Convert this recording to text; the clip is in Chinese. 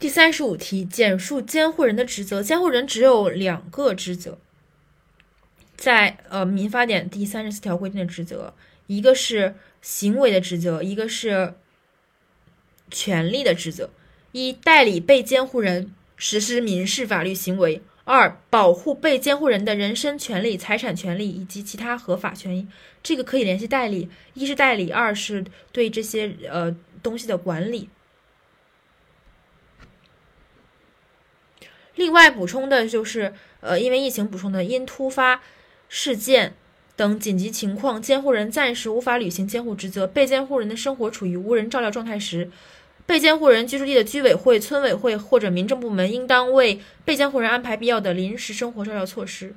第三十五题，简述监护人的职责。监护人只有两个职责，在呃民法典第三十四条规定的职责，一个是行为的职责，一个是权利的职责。一、代理被监护人实施民事法律行为；二、保护被监护人的人身权利、财产权利以及其他合法权益。这个可以联系代理，一是代理，二是对这些呃东西的管理。另外补充的就是，呃，因为疫情补充的，因突发事件等紧急情况，监护人暂时无法履行监护职责，被监护人的生活处于无人照料状态时，被监护人居住地的居委会、村委会或者民政部门应当为被监护人安排必要的临时生活照料措施。